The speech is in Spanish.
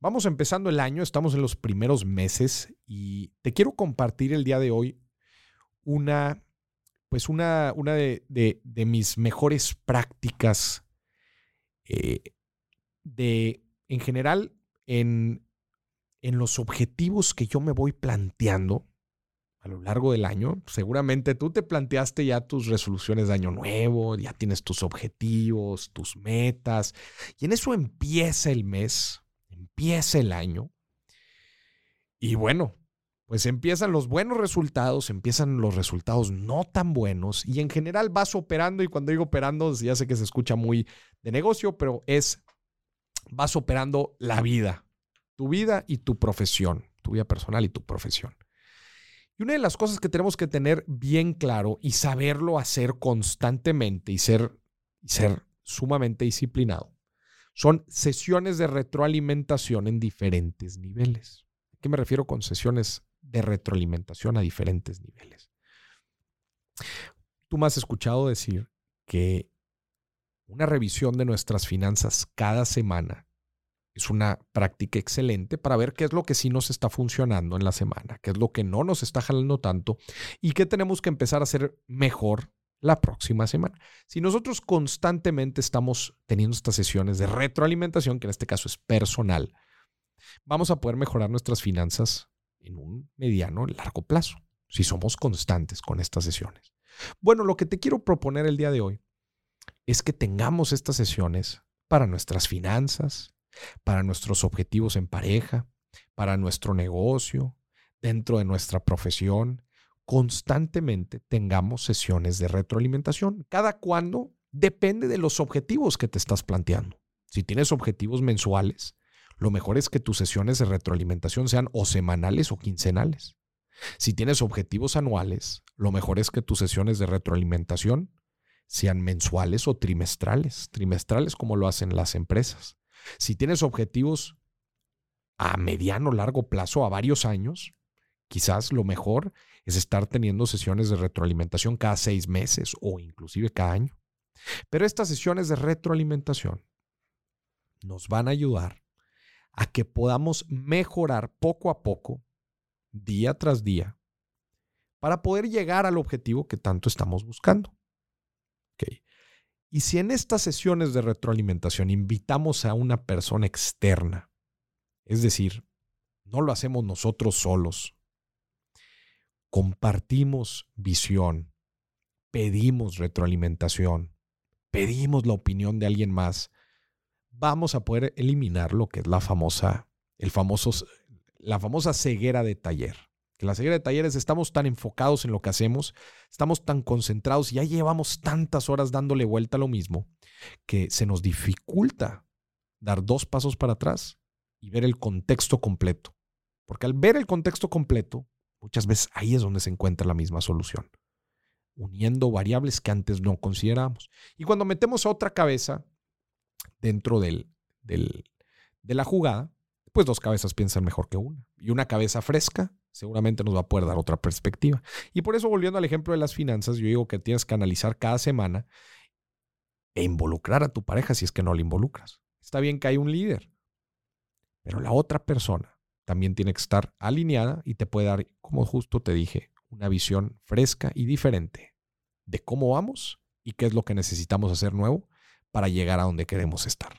Vamos empezando el año, estamos en los primeros meses y te quiero compartir el día de hoy una, pues una, una de, mis mejores prácticas eh, de, en general, en, en los objetivos que yo me voy planteando a lo largo del año. Seguramente tú te planteaste ya tus resoluciones de año nuevo, ya tienes tus objetivos, tus metas, y en eso empieza el mes, empieza el año. Y bueno, pues empiezan los buenos resultados, empiezan los resultados no tan buenos y en general vas operando y cuando digo operando ya sé que se escucha muy de negocio, pero es vas operando la vida, tu vida y tu profesión, tu vida personal y tu profesión. Y una de las cosas que tenemos que tener bien claro y saberlo hacer constantemente y ser, y ser sumamente disciplinado son sesiones de retroalimentación en diferentes niveles. ¿A qué me refiero con sesiones de retroalimentación a diferentes niveles? Tú me has escuchado decir que una revisión de nuestras finanzas cada semana es una práctica excelente para ver qué es lo que sí nos está funcionando en la semana, qué es lo que no nos está jalando tanto y qué tenemos que empezar a hacer mejor la próxima semana. Si nosotros constantemente estamos teniendo estas sesiones de retroalimentación, que en este caso es personal, vamos a poder mejorar nuestras finanzas en un mediano, largo plazo, si somos constantes con estas sesiones. Bueno, lo que te quiero proponer el día de hoy es que tengamos estas sesiones para nuestras finanzas, para nuestros objetivos en pareja, para nuestro negocio, dentro de nuestra profesión, constantemente tengamos sesiones de retroalimentación. Cada cuando depende de los objetivos que te estás planteando. Si tienes objetivos mensuales, lo mejor es que tus sesiones de retroalimentación sean o semanales o quincenales. Si tienes objetivos anuales, lo mejor es que tus sesiones de retroalimentación sean mensuales o trimestrales, trimestrales como lo hacen las empresas. Si tienes objetivos a mediano, largo plazo, a varios años, quizás lo mejor es estar teniendo sesiones de retroalimentación cada seis meses o inclusive cada año. Pero estas sesiones de retroalimentación nos van a ayudar a que podamos mejorar poco a poco, día tras día, para poder llegar al objetivo que tanto estamos buscando. Y si en estas sesiones de retroalimentación invitamos a una persona externa, es decir, no lo hacemos nosotros solos, compartimos visión, pedimos retroalimentación, pedimos la opinión de alguien más, vamos a poder eliminar lo que es la famosa, el la famosa ceguera de taller que la ceguera de talleres estamos tan enfocados en lo que hacemos, estamos tan concentrados y ya llevamos tantas horas dándole vuelta a lo mismo, que se nos dificulta dar dos pasos para atrás y ver el contexto completo. Porque al ver el contexto completo, muchas veces ahí es donde se encuentra la misma solución, uniendo variables que antes no consideramos. Y cuando metemos otra cabeza dentro del, del, de la jugada, pues dos cabezas piensan mejor que una. Y una cabeza fresca seguramente nos va a poder dar otra perspectiva. Y por eso, volviendo al ejemplo de las finanzas, yo digo que tienes que analizar cada semana e involucrar a tu pareja si es que no la involucras. Está bien que hay un líder, pero la otra persona también tiene que estar alineada y te puede dar, como justo te dije, una visión fresca y diferente de cómo vamos y qué es lo que necesitamos hacer nuevo para llegar a donde queremos estar.